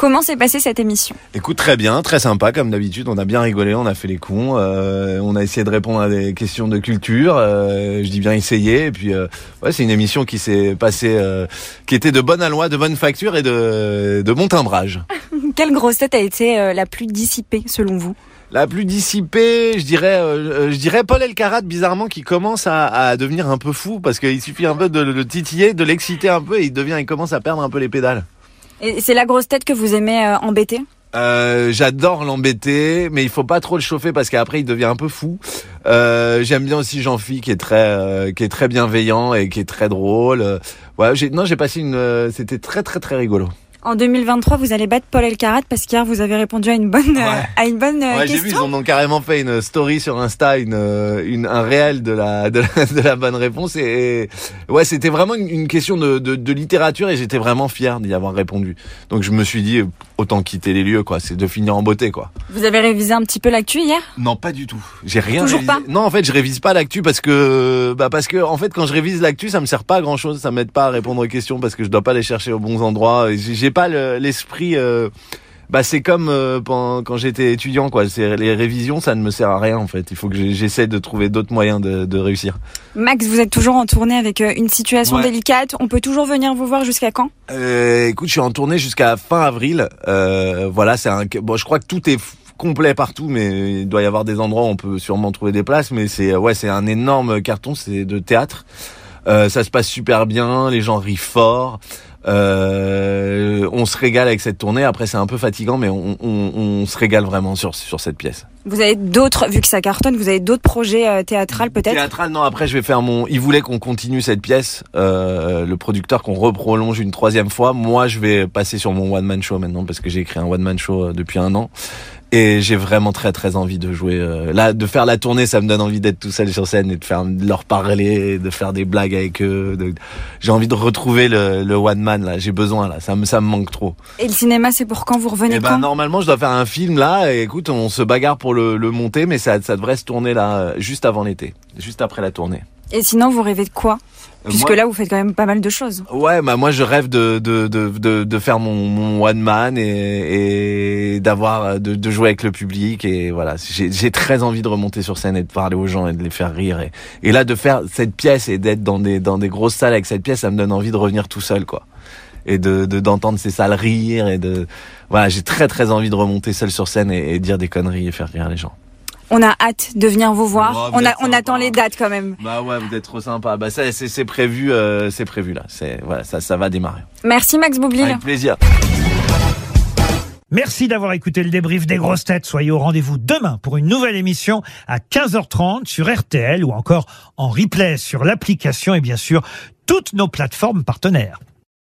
Comment s'est passée cette émission? Écoute, très bien, très sympa comme d'habitude. On a bien rigolé, on a fait les cons, euh, on a essayé de répondre à des questions de culture. euh, je dis bien essayer. Et puis, euh, ouais, c'est une émission qui s'est passée, qui était de bonne aloi, de bonne facture et de, de bon timbrage. Quelle grosse tête a été la plus dissipée selon vous? La plus dissipée, je dirais, euh, je dirais Paul Elkarat, bizarrement, qui commence à, à devenir un peu fou parce qu'il suffit un peu de le titiller, de l'exciter un peu et il devient, il commence à perdre un peu les pédales. Et c'est la grosse tête que vous aimez euh, embêter? Euh, j'adore l'embêter, mais il faut pas trop le chauffer parce qu'après il devient un peu fou. Euh, J'aime bien aussi Jean-Phi qui est très, qui est très bienveillant et qui est très drôle. Non, j'ai passé une, c'était très très très rigolo. En 2023, vous allez battre Paul Elkarat parce qu'hier vous avez répondu à une bonne, euh, Ouais. à une bonne euh, Ouais, j'ai vu, ils question. ont carrément fait une story sur Insta, une, euh, une un réel de la, de la de la bonne réponse et, et ouais, c'était vraiment une, une question de, de, de littérature et j'étais vraiment fier d'y avoir répondu. Donc je me suis dit autant quitter les lieux quoi, c'est de finir en beauté quoi. Vous avez révisé un petit peu l'actu hier? Non, pas du tout. J'ai rien Toujours révisé. pas? Non, en fait, je révise pas l'actu parce que bah parce que en fait quand je révise l'actu, ça me sert pas à grand-chose, ça m'aide pas à répondre aux questions parce que je dois pas les chercher aux bons endroits, j'ai pas le- l'esprit euh, bah c'est comme euh, quand j'étais étudiant quoi, les révisions, ça ne me sert à rien en fait. Il faut que j'essaie de trouver d'autres moyens de, de réussir. Max, vous êtes toujours en tournée avec euh, une situation Ouais. délicate. On peut toujours venir vous voir jusqu'à quand? Euh, écoute, je suis en tournée jusqu'à fin avril. Euh, voilà, c'est un bon, je crois que tout est complet partout, mais il doit y avoir des endroits où on peut sûrement trouver des places. Mais c'est ouais, c'est un énorme carton, c'est de théâtre. Euh, ça se passe super bien, les gens rient fort. Euh, on se régale avec cette tournée. Après, c'est un peu fatigant, mais on, on, on se régale vraiment sur sur cette pièce. Vous avez d'autres, vu que ça cartonne, vous avez d'autres projets euh, théâtrales peut-être? Théâtral, non. Après, je vais faire mon. Il voulait qu'on continue cette pièce. Euh, le producteur qu'on reprolonge une troisième fois. Moi, je vais passer sur mon one man show maintenant parce que j'ai écrit un one man show euh, depuis un an. Et j'ai vraiment très très envie de jouer. euh, là, de faire la tournée, ça me donne envie d'être tout seul sur scène et de faire de leur parler, de faire des blagues avec eux. de- J'ai envie de retrouver le, le one man là. J'ai besoin là. Ça me ça me manque trop. Et le cinéma, c'est pour quand? Vous revenez Eh ben normalement je dois faire un film là et écoute on se bagarre pour le, le monter mais ça, ça devrait se tourner là juste avant l'été, juste après la tournée. Et sinon, vous rêvez de quoi Euh, Puisque moi- là, vous faites quand même pas mal de choses. Ouais, bah moi je rêve de de de de, de faire mon, mon one man et, et d'avoir de, de jouer avec le public et voilà j'ai j'ai très envie de remonter sur scène et de parler aux gens et de les faire rire et et là de faire cette pièce et d'être dans des dans des grosses salles avec cette pièce ça me donne envie de revenir tout seul quoi et de de- d'entendre ces salles rire et de voilà j'ai très très envie de remonter seul sur scène et, et dire des conneries et faire rire les gens. On a hâte de venir vous voir. Oh, vous on a, attend les dates quand même. Bah ouais vous êtes trop sympa bah ça c'est c'est prévu euh, c'est prévu là c'est voilà ça ça va démarrer Merci Max Boublil. avec plaisir. Merci d'avoir écouté le débrief des grosses têtes. Soyez au rendez-vous demain pour une nouvelle émission à 15h30 sur RTL ou encore en replay sur l'application et bien sûr toutes nos plateformes partenaires.